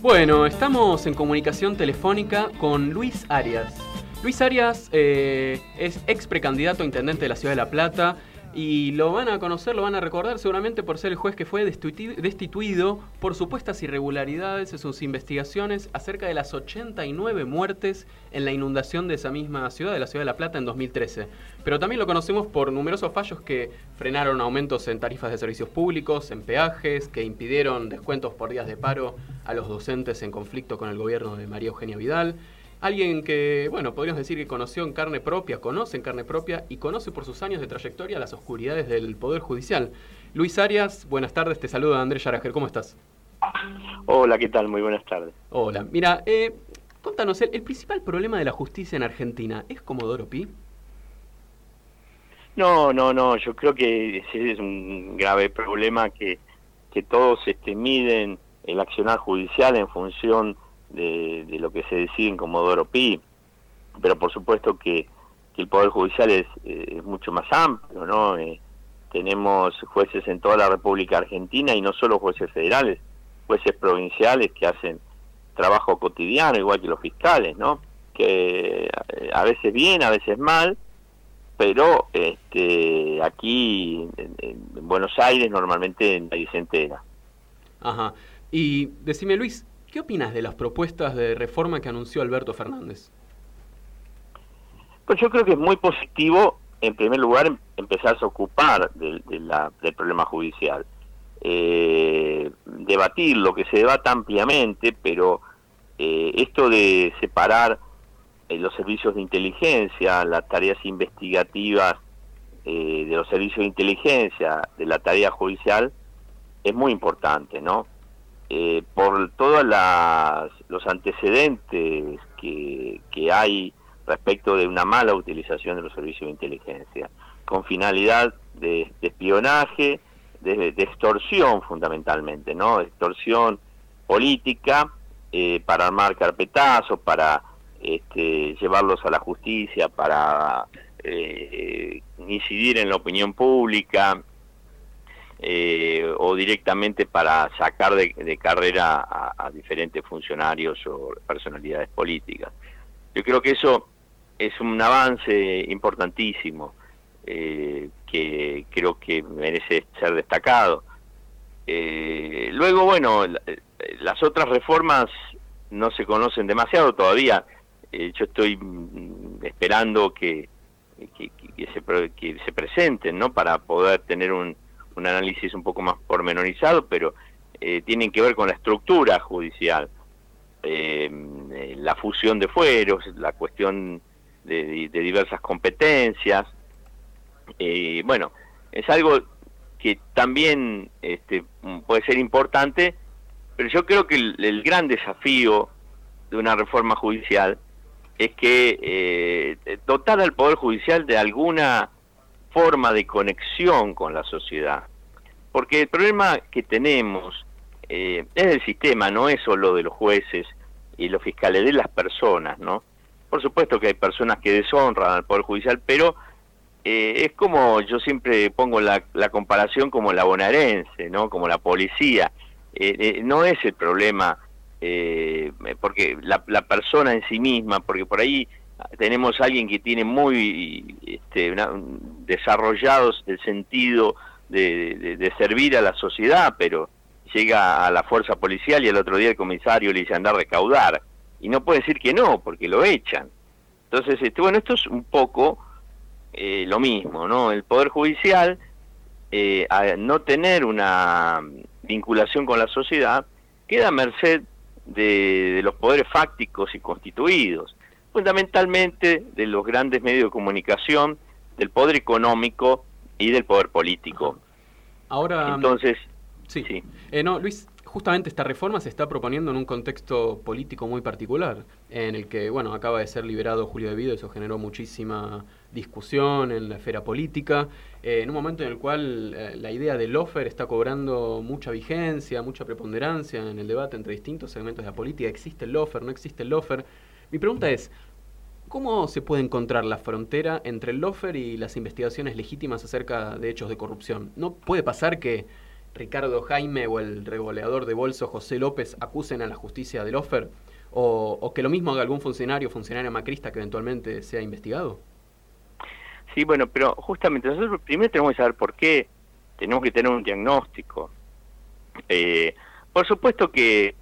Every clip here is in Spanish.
Bueno, estamos en comunicación telefónica con Luis Arias. Luis Arias eh, es ex precandidato a intendente de la Ciudad de La Plata y lo van a conocer, lo van a recordar seguramente por ser el juez que fue destituido por supuestas irregularidades en sus investigaciones acerca de las 89 muertes en la inundación de esa misma ciudad, de la Ciudad de La Plata, en 2013. Pero también lo conocemos por numerosos fallos que frenaron aumentos en tarifas de servicios públicos, en peajes, que impidieron descuentos por días de paro a los docentes en conflicto con el gobierno de María Eugenia Vidal Alguien que, bueno, podríamos decir que conoció en carne propia, conoce en carne propia y conoce por sus años de trayectoria las oscuridades del Poder Judicial. Luis Arias, buenas tardes, te saluda Andrés Yarajer, ¿cómo estás? Hola, ¿qué tal? Muy buenas tardes. Hola, mira, eh, contanos, el, principal problema de la justicia en Argentina es Comodoro Pi? No, no, no, yo creo que ese es un grave problema que, que todos este, miden el accionar judicial en función de, lo que se decide en Comodoro Pi, pero por supuesto que, el Poder Judicial es, eh, mucho más amplio, ¿no? Eh, tenemos jueces en toda la República Argentina y no solo jueces federales, jueces provinciales que hacen trabajo cotidiano, igual que los fiscales, ¿no? Que eh, a veces bien, a veces mal, pero este, aquí en, Buenos Aires normalmente nadie se entera. Ajá. Y decime, Luis, ¿Qué opinas de las propuestas de reforma que anunció Alberto Fernández? Pues yo creo que es muy positivo, en primer lugar, empezarse a ocupar del, problema judicial. Eh, debatir lo que se debata ampliamente, pero eh, esto de separar eh, los servicios de inteligencia, las tareas investigativas de los servicios de inteligencia de la tarea judicial, es muy importante, ¿no? Eh, por todos los antecedentes que, hay respecto de una mala utilización de los servicios de inteligencia, con finalidad de, espionaje, de, extorsión fundamentalmente, ¿no? Extorsión política eh, para armar carpetazos, para este, llevarlos a la justicia, para eh, incidir en la opinión pública, eh, o directamente para sacar de, carrera a, diferentes funcionarios o personalidades políticas. Yo creo que eso es un avance importantísimo eh, que creo que merece ser destacado. Eh, luego, bueno, las otras reformas no se conocen demasiado todavía. yo estoy mm, esperando que, que, se, que se presenten, ¿no? Para poder tener un, un análisis un poco más pormenorizado, pero eh, tienen que ver con la estructura judicial, eh, eh, la fusión de fueros, la cuestión de, diversas competencias. bueno, es algo que también este, puede ser importante, pero yo creo que el, gran desafío de una reforma judicial es que dotar al Poder Judicial de alguna forma de conexión con la sociedad. Porque el problema que tenemos eh, es el sistema, no es solo de los jueces y los fiscales, de las personas, ¿no? Por supuesto que hay personas que deshonran al Poder Judicial, pero eh, es como yo siempre pongo la, comparación como la bonaerense, ¿no? Como la policía. Eh, no es el problema porque la, la persona en sí misma, porque por ahí tenemos a alguien que tiene muy este, desarrollados el sentido de, servir a la sociedad, pero llega a la fuerza policial y el otro día el comisario le dice andar a recaudar. Y no puede decir que no, porque lo echan. Entonces, este, bueno, esto es un poco eh, lo mismo, ¿no? El Poder Judicial, eh, no tener una vinculación con la sociedad, queda a merced de los poderes fácticos y constituidos fundamentalmente de los grandes medios de comunicación, del poder económico y del poder político. Ahora, entonces, sí, sí. Eh, no, Luis, justamente esta reforma se está proponiendo en un contexto político muy particular, en el que, bueno, acaba de ser liberado Julio De Vido, eso generó muchísima discusión en la esfera política, eh, en un momento en el cual eh, la idea del lofer está cobrando mucha vigencia, mucha preponderancia en el debate entre distintos segmentos de la política, existe el lofer, no existe el lofer, mi pregunta es, ¿cómo se puede encontrar la frontera entre el lofer y las investigaciones legítimas acerca de hechos de corrupción? ¿No puede pasar que Ricardo Jaime o el regoleador de bolso José López acusen a la justicia del OFER? O, que lo mismo haga algún funcionario o funcionaria macrista que eventualmente sea investigado? Sí, bueno, pero justamente nosotros primero tenemos que saber por qué, tenemos que tener un diagnóstico. Eh, por supuesto que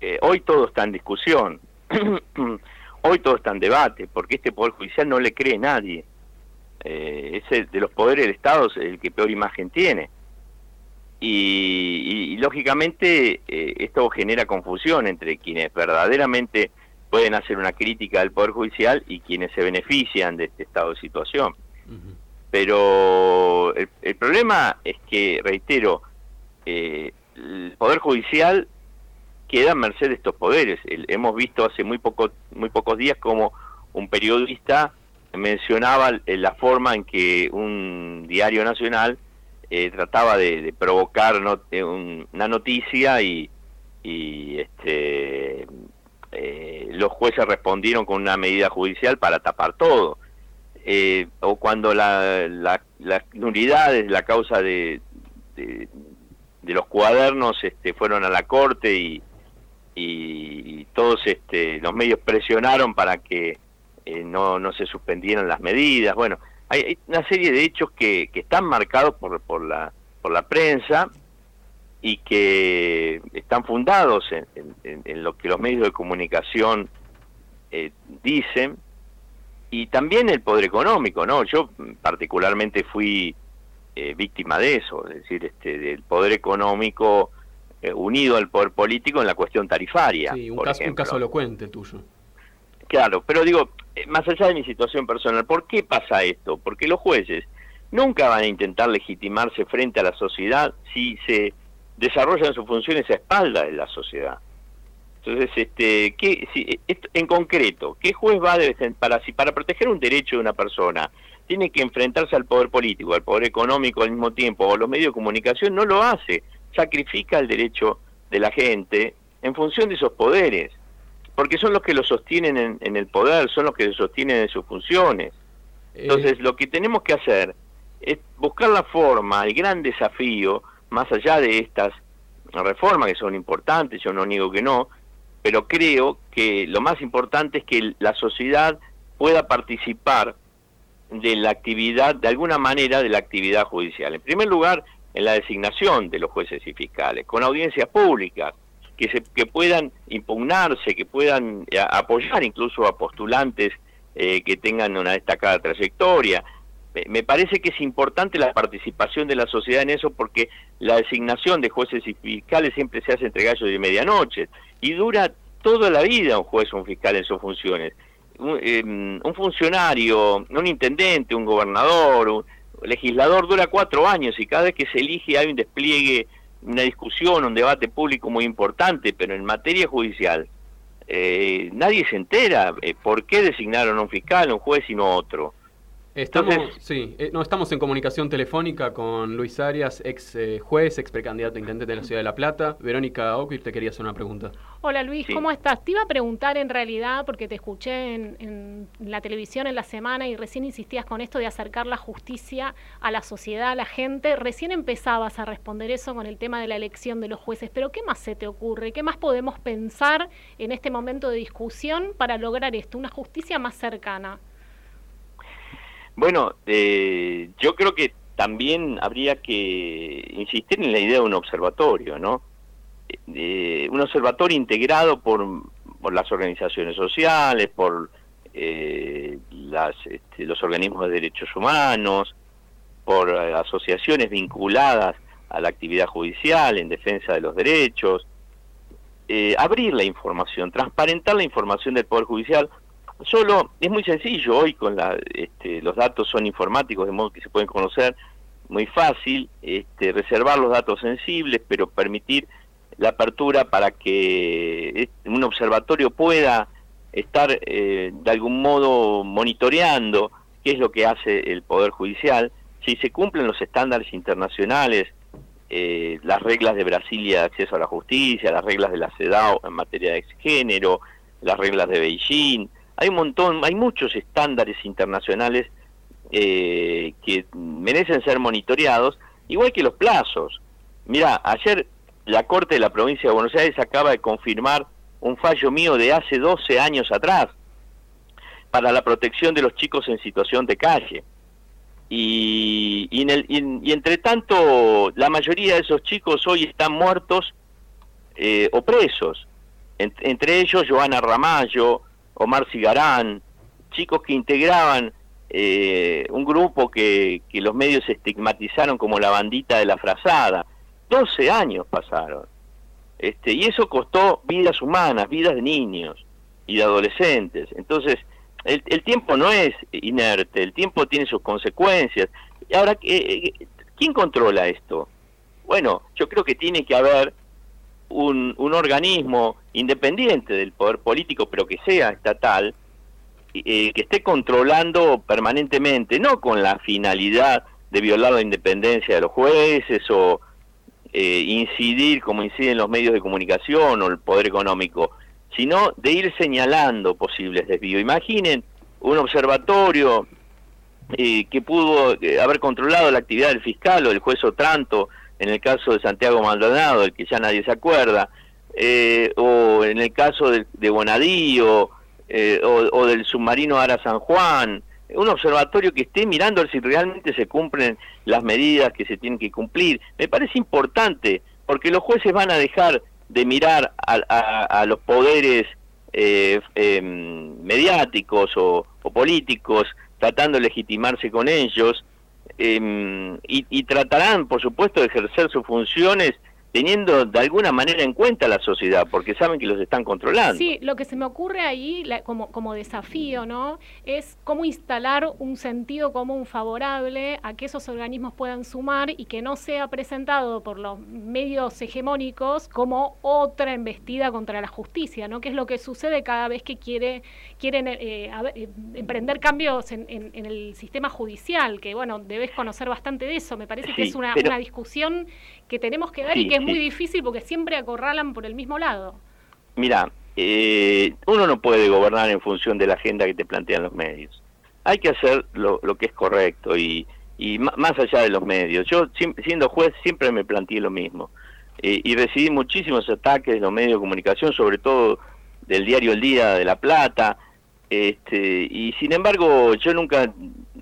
eh, hoy todo está en discusión, hoy todo está en debate, porque este Poder Judicial no le cree nadie. Eh, es el, de los poderes del Estado el que peor imagen tiene. Y, lógicamente eh, esto genera confusión entre quienes verdaderamente pueden hacer una crítica al Poder Judicial y quienes se benefician de este estado de situación. Pero el, problema es que, reitero, eh, el Poder Judicial queda a merced de estos poderes. hemos visto hace muy, poco, muy pocos días como un periodista mencionaba la forma en que un diario nacional eh, trataba de, provocar eh, una noticia y, este, eh, los jueces respondieron con una medida judicial para tapar todo. o cuando la, las nulidades, la causa de, de, los cuadernos este, fueron a la corte y, y, todos este, los medios presionaron para que no, no se suspendieran las medidas. Bueno, hay, una serie de hechos que, que están marcados por, por, la, por la prensa y que están fundados en, en, lo que los medios de comunicación eh, dicen y también el poder económico, ¿no? Yo particularmente fui eh, víctima de eso, es decir, este, del poder económico eh, unido al poder político en la cuestión tarifaria. Sí, un, caso, un caso elocuente tuyo. Claro, pero digo, eh, más allá de mi situación personal, ¿por qué pasa esto? Porque los jueces nunca van a intentar legitimarse frente a la sociedad si se desarrollan sus funciones a espalda de la sociedad. Entonces, este, ¿qué, si, en concreto, ¿qué juez va a para si para proteger un derecho de una persona tiene que enfrentarse al poder político, al poder económico al mismo tiempo, o los medios de comunicación? No lo hace, sacrifica el derecho de la gente en función de esos poderes porque son los que lo sostienen en, el poder, son los que lo sostienen en sus funciones. Eh. Entonces, lo que tenemos que hacer es buscar la forma, el gran desafío, más allá de estas reformas que son importantes, yo no niego que no, pero creo que lo más importante es que la sociedad pueda participar de la actividad, de alguna manera, de la actividad judicial. En primer lugar, en la designación de los jueces y fiscales, con audiencias públicas, que, se, que puedan impugnarse, que puedan eh, apoyar incluso a postulantes eh, que tengan una destacada trayectoria. Me parece que es importante la participación de la sociedad en eso porque la designación de jueces y fiscales siempre se hace entre gallos de medianoche y dura toda la vida un juez o un fiscal en sus funciones. Un, em, un funcionario, un intendente, un gobernador, un legislador dura cuatro años y cada vez que se elige hay un despliegue una discusión, un debate público muy importante, pero en materia judicial eh, nadie se entera eh, por qué designaron a un fiscal, un juez y no otro. Estamos, sí, eh, no, estamos en comunicación telefónica con Luis Arias, ex eh, juez, ex precandidato a intendente de la Ciudad de La Plata. Verónica Oquir te quería hacer una pregunta. Hola Luis, ¿cómo estás? Te iba a preguntar en realidad, porque te escuché en, la televisión en la semana y recién insistías con esto de acercar la justicia a la sociedad, a la gente. Recién empezabas a responder eso con el tema de la elección de los jueces, pero ¿qué más se te ocurre? ¿Qué más podemos pensar en este momento de discusión para lograr esto, una justicia más cercana? Bueno, eh, yo creo que también habría que insistir en la idea de un observatorio, ¿no? Eh, un observatorio integrado por, por, las organizaciones sociales, por eh, las, este, los organismos de derechos humanos, por asociaciones vinculadas a la actividad judicial en defensa de los derechos, abrir la información, transparentar la información del Poder Judicial, Solo es muy sencillo hoy con la, este, los datos son informáticos de modo que se pueden conocer muy fácil, este, reservar los datos sensibles, pero permitir la apertura para que un observatorio pueda estar eh, de algún modo monitoreando qué es lo que hace el Poder Judicial, si se cumplen los estándares internacionales, eh, las reglas de Brasilia de acceso a la justicia, las reglas de la CEDAW en materia de género, las reglas de Beijing, hay un montón, hay muchos estándares internacionales eh, que merecen ser monitoreados, igual que los plazos. Mira, ayer la Corte de la Provincia de Buenos Aires acaba de confirmar un fallo mío de hace 12 años atrás para la protección de los chicos en situación de calle. Y, y, entre tanto, la mayoría de esos chicos hoy están muertos eh, o presos. entre ellos, Joana Ramallo, Omar Cigarán, chicos que integraban eh, un grupo que, los medios estigmatizaron como la bandita de la frazada. 12 años pasaron. Este, y eso costó vidas humanas, vidas de niños y de adolescentes. Entonces, el, el tiempo no es inerte, el tiempo tiene sus consecuencias. Ahora, eh, ¿quién controla esto? Bueno, yo creo que tiene que haber un, un organismo independiente del poder político, pero que sea estatal, eh, que esté controlando permanentemente, no con la finalidad de violar la independencia de los jueces o eh, incidir como inciden los medios de comunicación o el poder económico, sino de ir señalando posibles desvíos. Imaginen un observatorio eh, que pudo eh, haber controlado la actividad del fiscal o del juez Otranto en el caso de Santiago Maldonado, del que ya nadie se acuerda, o en el caso de, de Bonadío, o, o, del submarino Ara San Juan, un observatorio que esté mirando si realmente se cumplen las medidas que se tienen que cumplir. Me parece importante, porque los jueces van a dejar de mirar a, los poderes eh, em, mediáticos o, políticos, tratando de legitimarse con ellos, em, y, y tratarán, por supuesto, de ejercer sus funciones teniendo de alguna manera en cuenta la sociedad, porque saben que los están controlando. Sí, lo que se me ocurre ahí como, como desafío, ¿no? Es cómo instalar un sentido común favorable a que esos organismos puedan sumar y que no sea presentado por los medios hegemónicos como otra embestida contra la justicia, ¿no? Que es lo que sucede cada vez que quiere, quieren eh, eh, emprender cambios en, el sistema judicial, que bueno, debes conocer bastante de eso. Me parece que es una, una discusión que tenemos que dar y que es muy difícil porque siempre acorralan por el mismo lado. Mira, eh, uno no puede gobernar en función de la agenda que te plantean los medios. Hay que hacer lo, que es correcto y, y más allá de los medios. Yo, siendo juez, siempre me planteé lo mismo. Eh, y recibí muchísimos ataques de los medios de comunicación, sobre todo del diario El Día de La Plata. Este, y sin embargo, yo nunca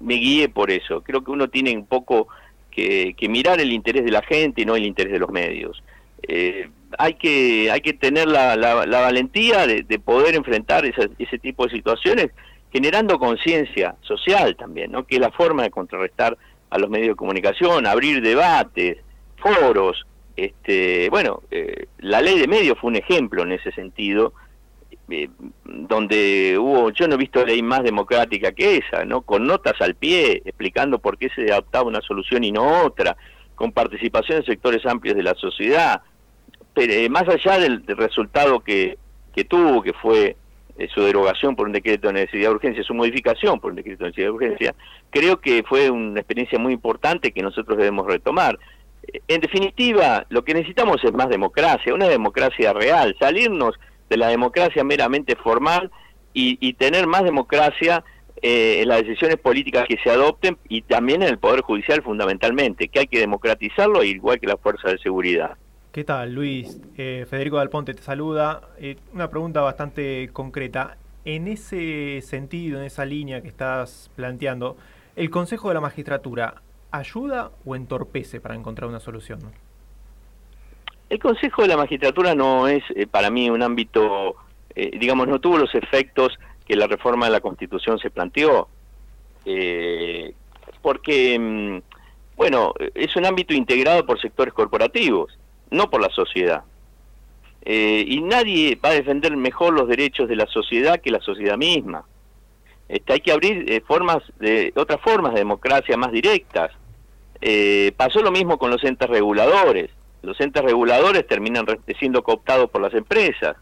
me guié por eso. Creo que uno tiene un poco que, mirar el interés de la gente y no el interés de los medios. Eh, hay que hay que tener la, la, valentía de, poder enfrentar ese tipo de situaciones generando conciencia social también, ¿no? que es la forma de contrarrestar a los medios de comunicación, abrir debates, foros. Este, bueno, eh, la ley de medios fue un ejemplo en ese sentido, eh, donde hubo, yo no he visto ley más democrática que esa, ¿no? Con notas al pie, explicando por qué se adoptaba una solución y no otra, con participación de sectores amplios de la sociedad. Pero eh, más allá del, resultado que, que tuvo, que fue eh, su derogación por un decreto de necesidad de urgencia, su modificación por un decreto de necesidad de urgencia, creo que fue una experiencia muy importante que nosotros debemos retomar. En definitiva, lo que necesitamos es más democracia, una democracia real, salirnos de la democracia meramente formal y, tener más democracia eh, en las decisiones políticas que se adopten y también en el Poder Judicial fundamentalmente, que hay que democratizarlo igual que las fuerzas de seguridad. ¿Qué tal, Luis? Eh, Federico Dalponte te saluda. Eh, una pregunta bastante concreta. En ese sentido, en esa línea que estás planteando, ¿el Consejo de la Magistratura ayuda o entorpece para encontrar una solución? El Consejo de la Magistratura no es eh, para mí un ámbito, eh, digamos, no tuvo los efectos que la reforma de la Constitución se planteó, eh, porque, mm, bueno, es un ámbito integrado por sectores corporativos, no por la sociedad. y nadie va a defender mejor los derechos de la sociedad que la sociedad misma. Este, hay que abrir formas de otras formas de democracia más directas. pasó lo mismo con los entes reguladores los entes reguladores terminan siendo cooptados por las empresas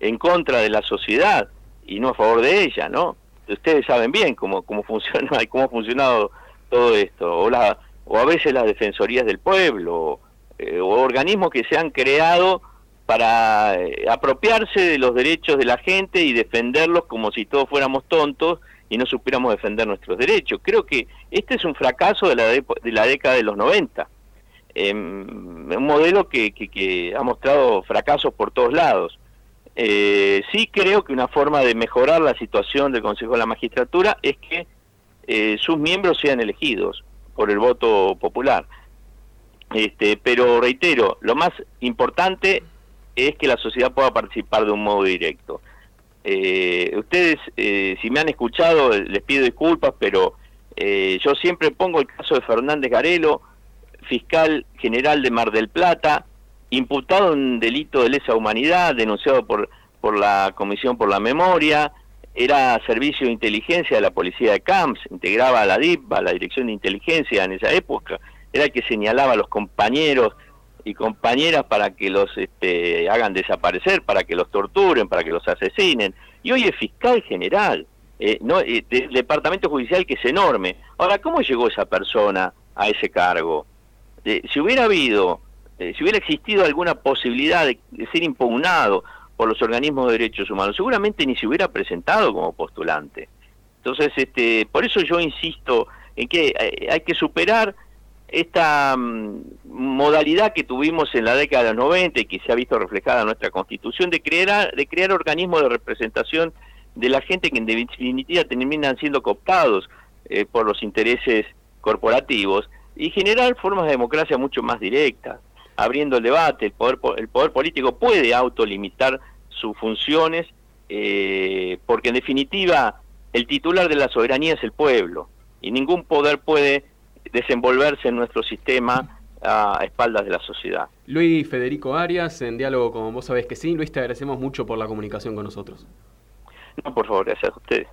en contra de la sociedad y no a favor de ella, ¿no? Ustedes saben bien cómo, cómo funciona y cómo ha funcionado todo esto, o, la, o a veces las defensorías del pueblo, eh, o organismos que se han creado para eh, apropiarse de los derechos de la gente y defenderlos como si todos fuéramos tontos y no supiéramos defender nuestros derechos. Creo que este es un fracaso de la, de la década de los 90 em, un modelo que, ha mostrado fracasos por todos lados. Eh, sí creo que una forma de mejorar la situación del Consejo de la Magistratura es que eh, sus miembros sean elegidos por el voto popular. Este, pero reitero, lo más importante es que la sociedad pueda participar de un modo directo. Eh, ustedes, eh, si me han escuchado, les pido disculpas, pero eh, yo siempre pongo el caso de Fernández Garelo, fiscal general de Mar del Plata, imputado en delito de lesa humanidad, denunciado por, por la Comisión por la Memoria, era servicio de inteligencia de la policía de Camps, integraba a la DIP, la Dirección de Inteligencia en esa época, era el que señalaba a los compañeros y compañeras para que los este, hagan desaparecer, para que los torturen, para que los asesinen. Y hoy es fiscal general eh, no, eh, del departamento judicial que es enorme. Ahora, ¿cómo llegó esa persona a ese cargo? Eh, si hubiera habido, si hubiera existido alguna posibilidad de, ser impugnado por los organismos de derechos humanos, seguramente ni se hubiera presentado como postulante. Entonces, este, por eso yo insisto en que hay que superar esta mm, modalidad que tuvimos en la década de los 90 y que se ha visto reflejada en nuestra constitución de crear, de crear organismos de representación de la gente que en definitiva terminan siendo cooptados eh, por los intereses corporativos y generar formas de democracia mucho más directas, abriendo el debate, el poder, el poder político puede autolimitar sus funciones eh, porque en definitiva el titular de la soberanía es el pueblo y ningún poder puede desenvolverse en nuestro sistema a espaldas de la sociedad. Luis Federico Arias, en diálogo con vos sabés que sí. Luis, te agradecemos mucho por la comunicación con nosotros. No, por favor, gracias a ustedes.